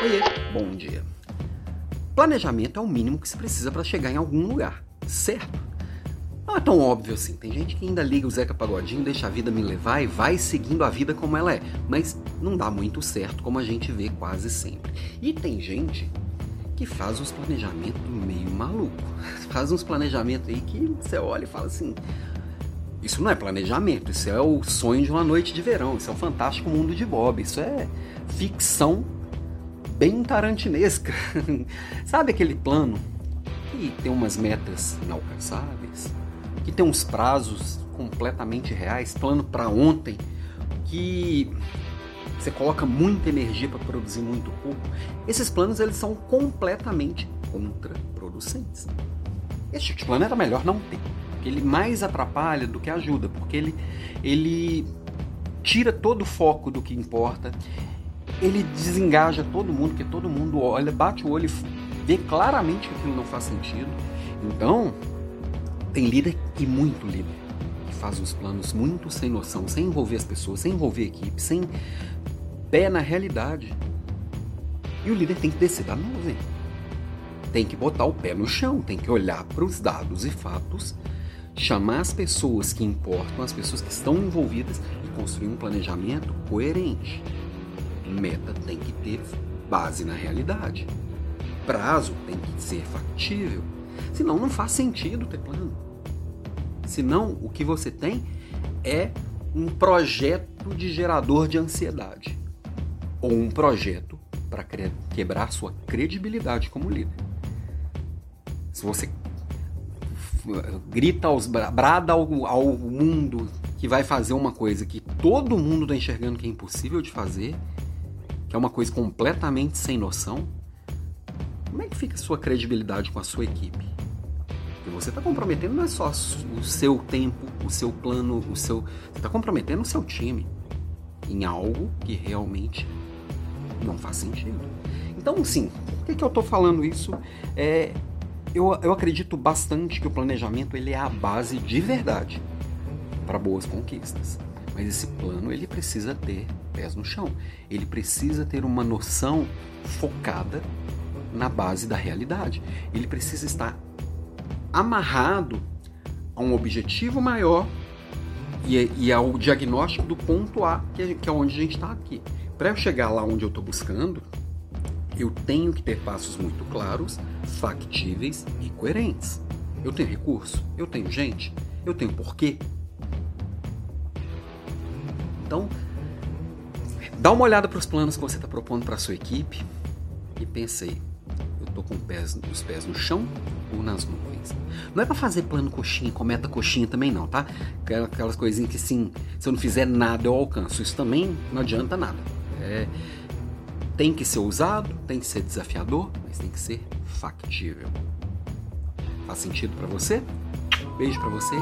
Oiê, bom dia. Planejamento é o mínimo que se precisa para chegar em algum lugar, certo? Não é tão óbvio assim. Tem gente que ainda liga o Zeca Pagodinho, deixa a vida me levar e vai seguindo a vida como ela é. Mas não dá muito certo, como a gente vê quase sempre. E tem gente que faz uns planejamentos meio maluco. Faz uns planejamentos aí que você olha e fala assim: isso não é planejamento, isso é o sonho de uma noite de verão, isso é o fantástico mundo de Bob, isso é ficção bem tarantinesca. Sabe aquele plano que tem umas metas inalcançáveis, que tem uns prazos completamente reais, plano para ontem, que você coloca muita energia para produzir muito pouco. Esses planos eles são completamente contraproducentes. Esse tipo de plano era melhor não ter ele mais atrapalha do que ajuda, porque ele, ele tira todo o foco do que importa, ele desengaja todo mundo, porque todo mundo olha, bate o olho e vê claramente que aquilo não faz sentido. Então, tem líder e muito líder que faz uns planos muito sem noção, sem envolver as pessoas, sem envolver a equipe, sem pé na realidade. E o líder tem que descer da nuvem. Tem que botar o pé no chão, tem que olhar para os dados e fatos chamar as pessoas que importam, as pessoas que estão envolvidas e construir um planejamento coerente. Meta tem que ter base na realidade. Prazo tem que ser factível. Senão não faz sentido ter plano. Senão o que você tem é um projeto de gerador de ansiedade ou um projeto para quebrar sua credibilidade como líder. Se você grita aos brada ao, ao mundo que vai fazer uma coisa que todo mundo está enxergando que é impossível de fazer, que é uma coisa completamente sem noção, como é que fica a sua credibilidade com a sua equipe? Porque você está comprometendo não é só o seu tempo, o seu plano, o seu. Você está comprometendo o seu time em algo que realmente não faz sentido. Então, sim, por que, que eu estou falando isso? É, eu, eu acredito bastante que o planejamento ele é a base de verdade para boas conquistas. Mas esse plano ele precisa ter pés no chão. Ele precisa ter uma noção focada na base da realidade. Ele precisa estar amarrado a um objetivo maior e, e ao diagnóstico do ponto A, que é, que é onde a gente está aqui. Para eu chegar lá onde eu estou buscando, eu tenho que ter passos muito claros, factíveis e coerentes. Eu tenho recurso, eu tenho gente, eu tenho porquê. Então, dá uma olhada para os planos que você está propondo para a sua equipe e pensei, eu estou com pés, os pés no chão ou nas nuvens? Não é para fazer plano coxinha, cometa coxinha também não, tá? Aquelas coisinhas que sim, se eu não fizer nada eu alcanço. Isso também não adianta nada. É, tem que ser ousado, tem que ser desafiador, mas tem que ser factível. Faz sentido para você? Beijo para você